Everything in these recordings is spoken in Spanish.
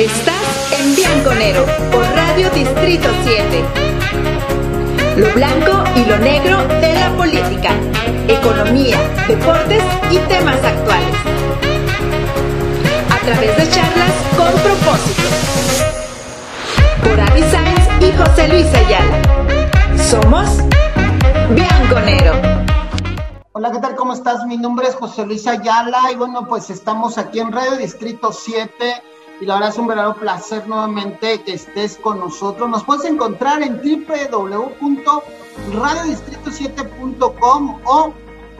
Estás en Bianconero por Radio Distrito 7. Lo blanco y lo negro de la política, economía, deportes y temas actuales. A través de charlas con propósito. Por Avi Sainz y José Luis Ayala. Somos Bianconero. Hola, ¿qué tal? ¿Cómo estás? Mi nombre es José Luis Ayala y bueno, pues estamos aquí en Radio Distrito 7 y la verdad es un verdadero placer nuevamente que estés con nosotros. Nos puedes encontrar en www.radiodistrito7.com o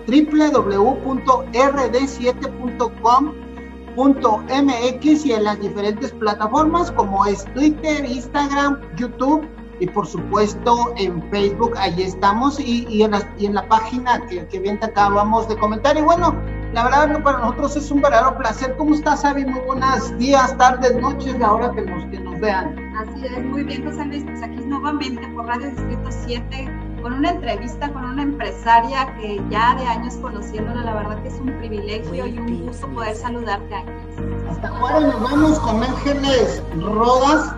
www.rd7.com.mx y en las diferentes plataformas como es Twitter, Instagram, YouTube y por supuesto en Facebook, ahí estamos y, y, en, la, y en la página que, que bien te acabamos de comentar. Y bueno, la verdad, para nosotros es un verdadero placer. ¿Cómo estás, Avi? Muy buenos días, tardes, noches, la hora que nos, que nos vean. Así es, muy bien, José Luis. Pues aquí nuevamente por Radio Distrito 7 con una entrevista con una empresaria que ya de años conociéndola, la verdad que es un privilegio y un gusto poder saludarte aquí. Hasta ahora nos vamos con Ángeles Rodas.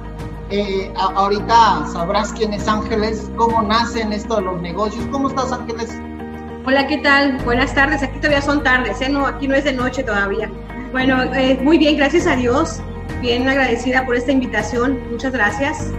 Eh, ahorita sabrás quién es Ángeles, cómo nace en esto de los negocios. ¿Cómo estás, Ángeles? Hola, ¿qué tal? Buenas tardes. Aquí todavía son tardes, ¿eh? No, aquí no es de noche todavía. Bueno, eh, muy bien, gracias a Dios. Bien agradecida por esta invitación. Muchas gracias.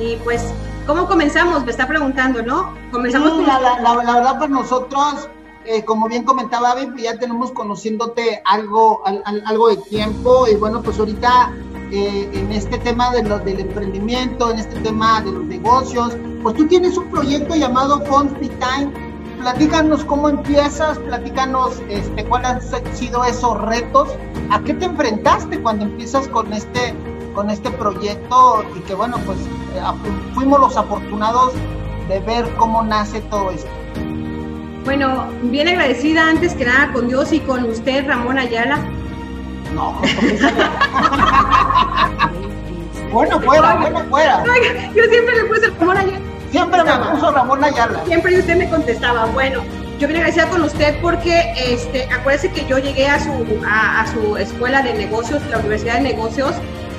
Y pues, ¿cómo comenzamos? Me está preguntando, ¿no? Comenzamos. Sí, la, la, la, la, verdad, para nosotros, eh, como bien comentaba pues ya tenemos conociéndote algo, al, al, algo de tiempo. Y bueno, pues ahorita eh, en este tema de lo, del emprendimiento, en este tema de los negocios, pues tú tienes un proyecto llamado Free Time platícanos cómo empiezas, platícanos este, cuáles han sido esos retos, a qué te enfrentaste cuando empiezas con este, con este proyecto y que bueno, pues eh, fuimos los afortunados de ver cómo nace todo esto. Bueno, bien agradecida antes que nada con Dios y con usted, Ramón Ayala. No, bueno, fuera, bueno, fuera. Yo siempre le puse Ramón Ayala. Siempre me puso Ramón Ayala. Siempre usted me contestaba. Bueno, yo vine agradecida con usted porque, este, acuérdese que yo llegué a su, a, su escuela de negocios, la Universidad de Negocios,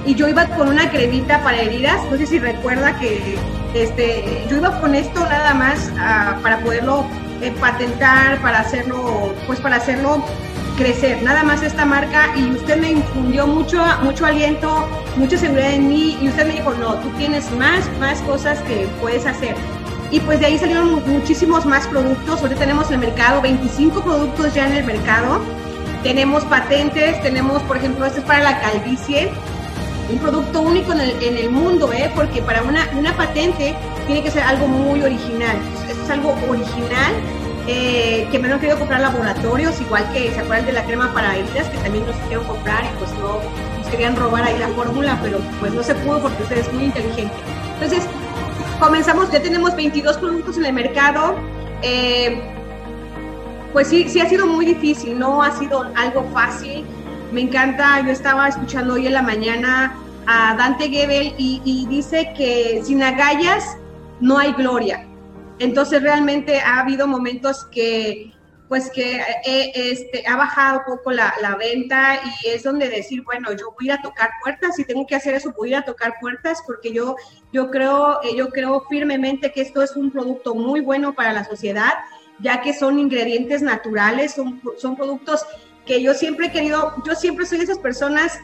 y yo iba con una cremita para heridas. No sé si recuerda que este, yo iba con esto nada más uh, para poderlo eh, patentar, para hacerlo, pues para hacerlo crecer, nada más esta marca y usted me infundió mucho, mucho aliento, mucha seguridad en mí y usted me dijo, no, tú tienes más, más cosas que puedes hacer. Y pues de ahí salieron muchísimos más productos, ahorita tenemos en el mercado 25 productos ya en el mercado, tenemos patentes, tenemos por ejemplo, este es para la calvicie, un producto único en el, mundo, ¿eh? porque para una, una patente tiene que ser algo muy original, esto es algo original eh, que me han querido comprar laboratorios, igual que se acuerdan de la crema para heridas, que también nos quisieron comprar y pues no nos querían robar ahí la fórmula, pero pues no se pudo porque usted es muy inteligente. Entonces, comenzamos, ya tenemos 22 productos en el mercado. Eh, pues sí, sí ha sido muy difícil, no ha sido algo fácil. Me encanta, yo estaba escuchando hoy en la mañana a Dante Gebel y, y dice que sin agallas no hay gloria. Entonces realmente ha habido momentos que pues que eh, este, ha bajado un poco la, la, venta y es donde decir, bueno, yo voy a tocar puertas, si tengo que hacer eso, voy a tocar puertas porque yo, yo, creo, eh, yo creo firmemente que esto es un producto muy bueno para la sociedad, ya que son ingredientes naturales, son, son productos que yo siempre he querido, yo siempre soy de esas personas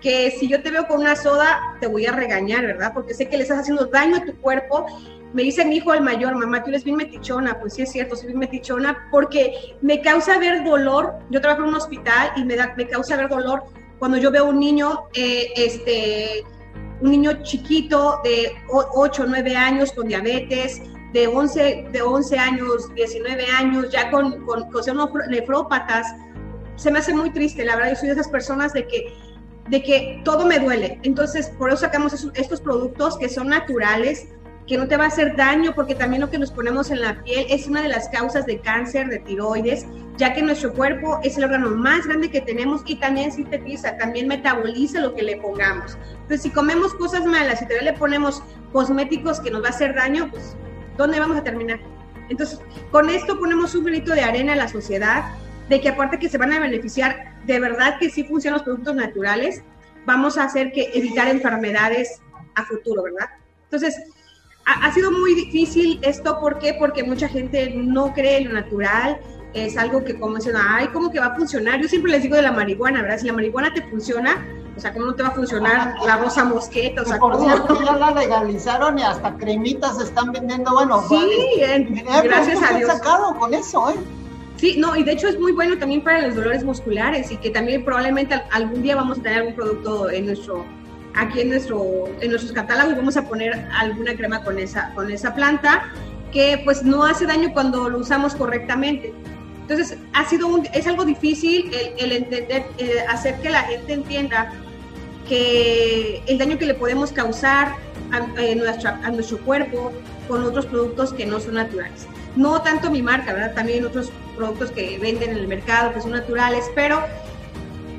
que si yo te veo con una soda, te voy a regañar, ¿verdad? Porque sé que le estás haciendo daño a tu cuerpo. Me dice mi hijo el mayor, mamá, tú eres bien metichona, pues sí es cierto, soy bien metichona, porque me causa ver dolor, yo trabajo en un hospital y me, da, me causa ver dolor cuando yo veo un niño, eh, este, un niño chiquito de 8 o 9 años con diabetes, de 11, de 11 años, 19 años, ya con, con, con nefrópatas, se me hace muy triste, la verdad, yo soy de esas personas de que de que todo me duele. Entonces, por eso sacamos estos productos que son naturales, que no te va a hacer daño, porque también lo que nos ponemos en la piel es una de las causas de cáncer de tiroides, ya que nuestro cuerpo es el órgano más grande que tenemos y también sintetiza, también metaboliza lo que le pongamos. Entonces, si comemos cosas malas y todavía le ponemos cosméticos que nos va a hacer daño, pues, ¿dónde vamos a terminar? Entonces, con esto ponemos un granito de arena a la sociedad, de que aparte que se van a beneficiar, de verdad que sí funcionan los productos naturales, vamos a hacer que evitar enfermedades a futuro, ¿verdad? Entonces, ha, sido muy difícil esto, ¿por qué? Porque mucha gente no cree en lo natural, es algo que como dicen, ay, ¿cómo que va a funcionar? Yo siempre les digo de la marihuana, ¿verdad? Si la marihuana te funciona, o sea, ¿cómo no te va a funcionar la rosa mosqueta? O sea, por cierto, ya la legalizaron y hasta cremitas están vendiendo, bueno, sí, gracias a Dios. sacado con eso, ¿eh? Sí, no, y de hecho es muy bueno también para los dolores musculares y que también probablemente algún día vamos a tener algún producto en nuestro, aquí en, nuestro, en nuestros catálogos, vamos a poner alguna crema con esa, con esa planta que pues no hace daño cuando lo usamos correctamente. Entonces, ha sido es algo difícil el, entender, eh, hacer que la gente entienda que el daño que le podemos causar a, nuestra, a nuestro cuerpo con otros productos que no son naturales. No tanto mi marca, ¿verdad? También otros productos que venden en el mercado que son naturales, pero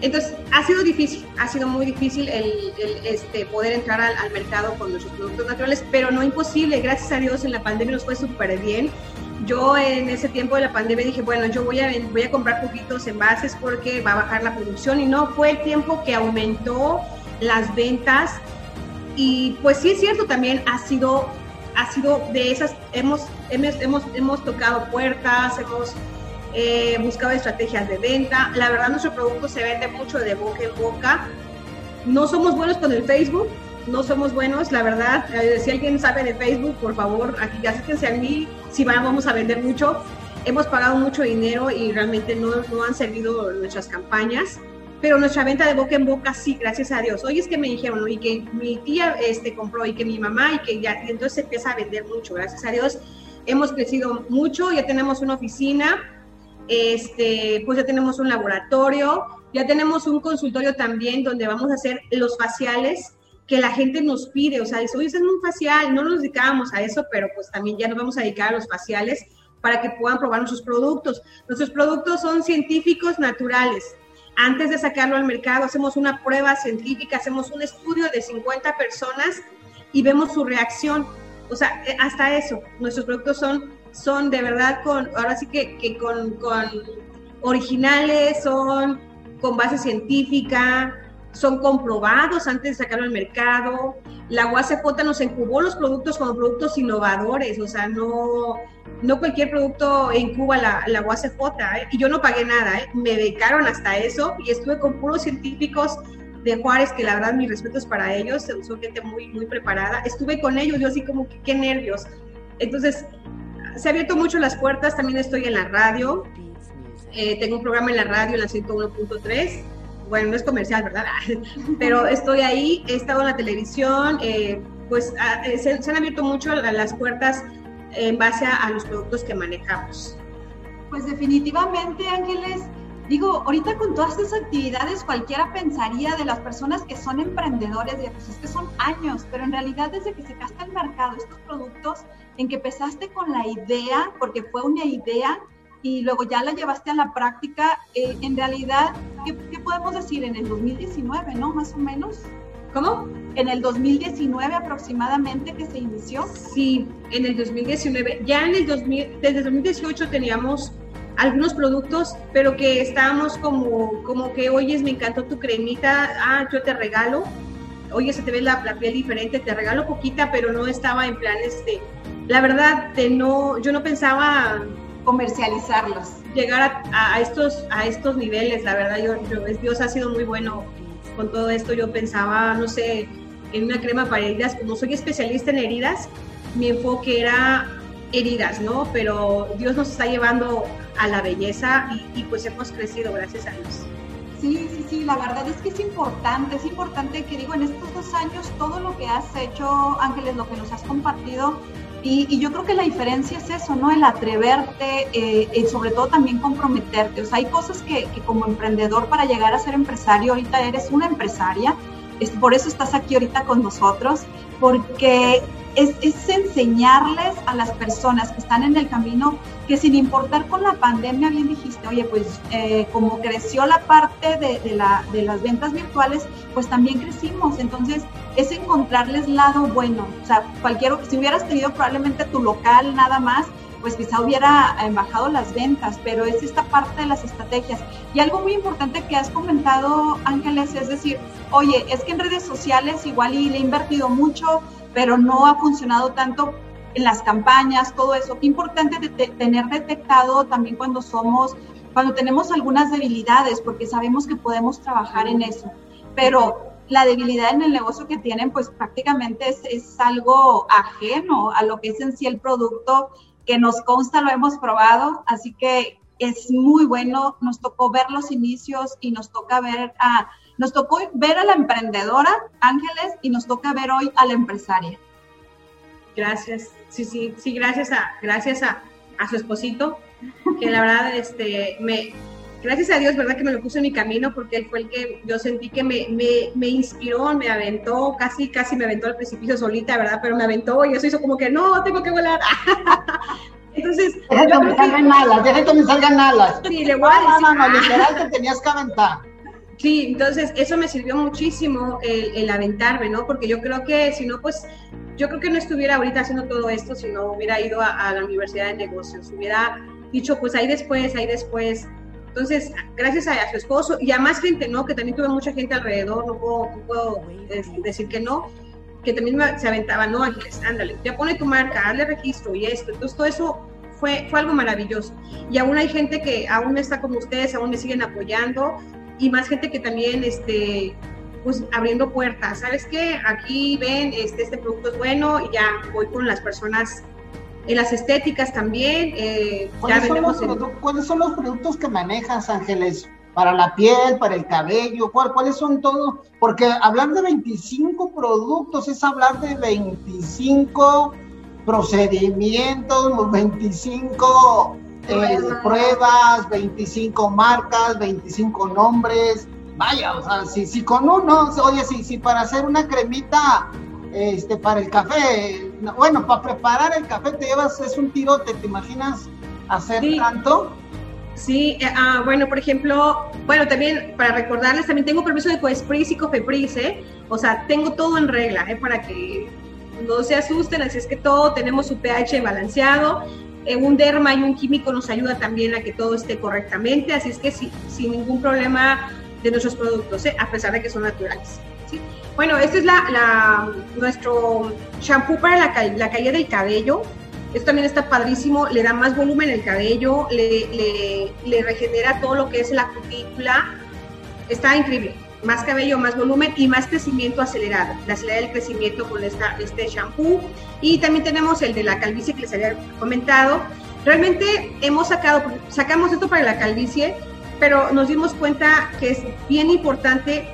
entonces ha sido difícil, ha sido muy difícil el, este, poder entrar al, al, mercado con nuestros productos naturales, pero no imposible. Gracias a Dios en la pandemia nos fue súper bien. Yo en ese tiempo de la pandemia dije, bueno, yo voy a, voy a comprar poquitos envases porque va a bajar la producción y no fue el tiempo que aumentó las ventas. Y pues sí es cierto, también ha sido, ha sido de esas, hemos, hemos, hemos, hemos tocado puertas, hemos eh, buscado estrategias de venta. La verdad, nuestro producto se vende mucho de boca en boca. No somos buenos con el Facebook, no somos buenos, la verdad. Eh, si alguien sabe de Facebook, por favor, aquí acérquense a mí, si vamos a vender mucho. Hemos pagado mucho dinero y realmente no, no han servido nuestras campañas pero nuestra venta de boca en boca sí, gracias a Dios. Hoy es que me dijeron, y que mi tía este, compró, y que mi mamá, y que ya, y entonces se empieza a vender mucho, gracias a Dios. Hemos crecido mucho, ya tenemos una oficina, este, pues ya tenemos un laboratorio, ya tenemos un consultorio también donde vamos a hacer los faciales que la gente nos pide, o sea, dice, oye, es un facial, no nos dedicábamos a eso, pero pues también ya nos vamos a dedicar a los faciales para que puedan probar nuestros productos. Nuestros productos son científicos naturales, antes de sacarlo al mercado, hacemos una prueba científica, hacemos un estudio de 50 personas y vemos su reacción. O sea, eh, hasta eso, nuestros productos son, son de verdad con, ahora sí que, que con, con originales, son con base científica, son comprobados antes de sacarlo al mercado. La UACJ nos incubó los productos como productos innovadores, o sea, no, no cualquier producto incuba la, la UACJ, ¿eh? y yo no pagué nada, ¿eh? me dedicaron hasta eso y estuve con puros científicos de Juárez, que la verdad mis respetos para ellos, son gente muy, muy preparada. Estuve con ellos, yo así como que qué nervios. Entonces, se ha abierto mucho las puertas, también estoy en la radio, eh, tengo un programa en la radio, en la 101.3 bueno, no es comercial, ¿verdad? Pero estoy ahí, he estado en la televisión, eh, pues ah, eh, se, han abierto mucho las puertas en base a, los productos que manejamos. Pues definitivamente, Ángeles, digo, ahorita con todas estas actividades cualquiera pensaría de las personas que son emprendedores, de, pues es que son años, pero en realidad desde que se gasta el mercado estos productos, en que empezaste con la idea, porque fue una idea, y luego ya la llevaste a la práctica, eh, en realidad, ¿qué, podemos decir? En el 2019, ¿no? Más o menos. ¿Cómo? En el 2019 aproximadamente que se inició. Sí, en el 2019. Ya en el 2000, desde el 2018 teníamos algunos productos, pero que estábamos como, como que, oye, me encantó tu cremita, ah, yo te regalo, oye, se te ve la, la piel diferente, te regalo poquita, pero no estaba en planes de, la verdad, de no, yo no pensaba comercializarlos. Llegar a, estos, a estos niveles, la verdad, yo, Dios ha sido muy bueno con todo esto. Yo pensaba, no sé, en una crema para heridas, como soy especialista en heridas, mi enfoque era heridas, ¿no? Pero Dios nos está llevando a la belleza y, pues hemos crecido, gracias a Dios. Sí, sí, sí, la verdad es que es importante, es importante que digo, en estos dos años todo lo que has hecho, Ángeles, lo que nos has compartido, y, yo creo que la diferencia es eso, ¿no? El atreverte eh, y sobre todo también comprometerte. O sea, hay cosas que, como emprendedor para llegar a ser empresario, ahorita eres una empresaria, es, por eso estás aquí ahorita con nosotros, porque es, es, enseñarles a las personas que están en el camino que sin importar con la pandemia, bien dijiste, oye, pues eh, como creció la parte de, de, la, de las ventas virtuales, pues también crecimos. Entonces, es encontrarles lado bueno. O sea, cualquier, si hubieras tenido probablemente tu local nada más, pues quizá hubiera bajado las ventas, pero es esta parte de las estrategias. Y algo muy importante que has comentado, Ángeles, es decir, oye, es que en redes sociales igual y le he invertido mucho, pero no ha funcionado tanto en las campañas, todo eso. Qué importante de tener detectado también cuando somos, cuando tenemos algunas debilidades, porque sabemos que podemos trabajar en eso. Pero la debilidad en el negocio que tienen, pues prácticamente es, es algo ajeno a lo que es en sí el producto que nos consta, lo hemos probado, así que es muy bueno. Nos tocó ver los inicios y nos toca ver a, nos tocó ver a la emprendedora, Ángeles, y nos toca ver hoy a la empresaria. Gracias, sí, sí, sí, gracias a, gracias a, a su esposito, que la verdad, este, me, gracias a Dios, ¿verdad? Que me lo puso en mi camino porque él fue el que yo sentí que me, me, me, inspiró, me aventó, casi, casi me aventó al precipicio solita, ¿verdad? Pero me aventó y eso hizo como que no, tengo que volar. Entonces, deja que me salgan alas, deja que me salgan alas. Sí, le voy a decir. No, no, no, literal te tenías que aventar. Sí, entonces eso me sirvió muchísimo el, el, aventarme, ¿no? Porque yo creo que si no, pues yo creo que no estuviera ahorita haciendo todo esto si no hubiera ido a, la Universidad de Negocios, hubiera dicho, pues ahí después, ahí después, entonces, gracias a, a, su esposo y a más gente, ¿no? Que también tuve mucha gente alrededor, no puedo, puedo decir que no, que también se aventaban, no, Ángeles, ándale, ya pone tu marca, hazle registro y esto. Entonces, todo eso fue, fue algo maravilloso. Y aún hay gente que aún está como ustedes, aún me siguen apoyando y más gente que también, este, pues abriendo puertas. ¿Sabes qué? Aquí ven, este, este producto es bueno y ya voy con las personas en las estéticas también. Eh, ¿Cuáles, son los el... ¿Cuáles, son los productos que manejas, Ángeles? Para la piel, para el cabello, ¿cuál, ¿cuáles son todos? Porque hablar de 25 productos es hablar de 25 procedimientos, 25 eh, pruebas, 25 marcas, 25 nombres. Vaya, o sea, si, si con uno, oye, si, si para hacer una cremita este, para el café, bueno, para preparar el café te llevas, es un tirote, ¿te imaginas hacer sí. tanto? Sí, eh, ah, bueno, por ejemplo, bueno, también para recordarles, también tengo permiso de Coespris y Cofepris, ¿eh? O sea, tengo todo en regla, ¿eh? Para que no se asusten, así es que todo, tenemos su pH balanceado, eh, un derma y un químico nos ayuda también a que todo esté correctamente, así es que sí, sin ningún problema de nuestros productos, ¿eh? a pesar de que son naturales. Bueno, este es nuestro shampoo para la, la, caída del cabello. Esto también está padrísimo, le da más volumen al cabello, le regenera todo lo que es la cutícula. Está increíble. Más cabello, más volumen y más crecimiento acelerado. La acelera el crecimiento con esta, este shampoo. Y también tenemos el de la calvicie que les había comentado. Realmente hemos sacado, sacamos esto para la calvicie, pero nos dimos cuenta que es bien importante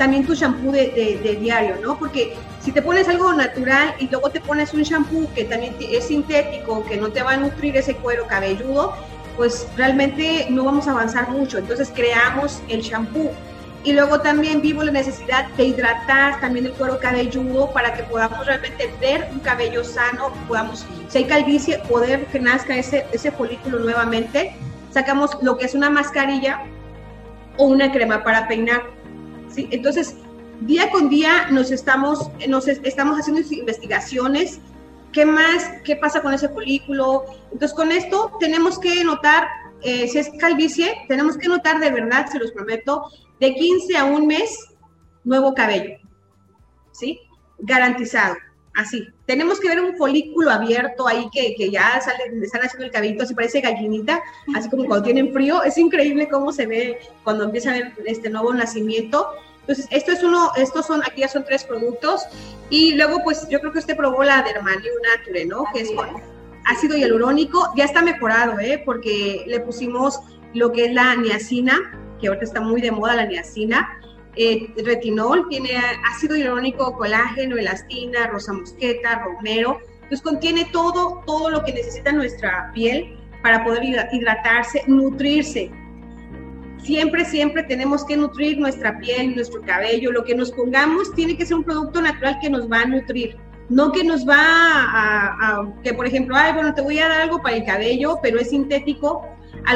también tu shampoo de, diario, ¿no? Porque si te pones algo natural y luego te pones un shampoo que también es sintético, que no te va a nutrir ese cuero cabelludo, pues realmente no vamos a avanzar mucho. Entonces creamos el shampoo. Y luego también vivo la necesidad de hidratar también el cuero cabelludo para que podamos realmente ver un cabello sano, podamos, si hay calvicie, poder que nazca ese, ese folículo nuevamente. Sacamos lo que es una mascarilla o una crema para peinar ¿sí? Entonces, día con día nos estamos, nos estamos haciendo investigaciones, ¿qué más? ¿Qué pasa con ese folículo? Entonces, con esto tenemos que notar, eh, si es calvicie, tenemos que notar de verdad, se los prometo, de 15 a un mes, nuevo cabello, ¿sí? Garantizado, así. Tenemos que ver un folículo abierto ahí que, que ya sale, están haciendo el cabellito, así parece gallinita, así como cuando tienen frío. Es increíble cómo se ve cuando empieza a ver este nuevo nacimiento. Entonces, esto es uno, estos son, aquí ya son tres productos. Y luego, pues, yo creo que usted probó la Dermalium Nature, ¿no? Que es con ácido hialurónico. Ya está mejorado, ¿eh? Porque le pusimos lo que es la niacina, que ahorita está muy de moda la niacina eh, retinol, tiene ácido hialurónico, colágeno, elastina, rosa mosqueta, romero. Pues contiene todo, todo lo que necesita nuestra piel para poder hidratarse, nutrirse. Siempre, siempre tenemos que nutrir nuestra piel, nuestro cabello, lo que nos pongamos tiene que ser un producto natural que nos va a nutrir. No que nos va a, que por ejemplo, ay, bueno, te voy a dar algo para el cabello, pero es sintético,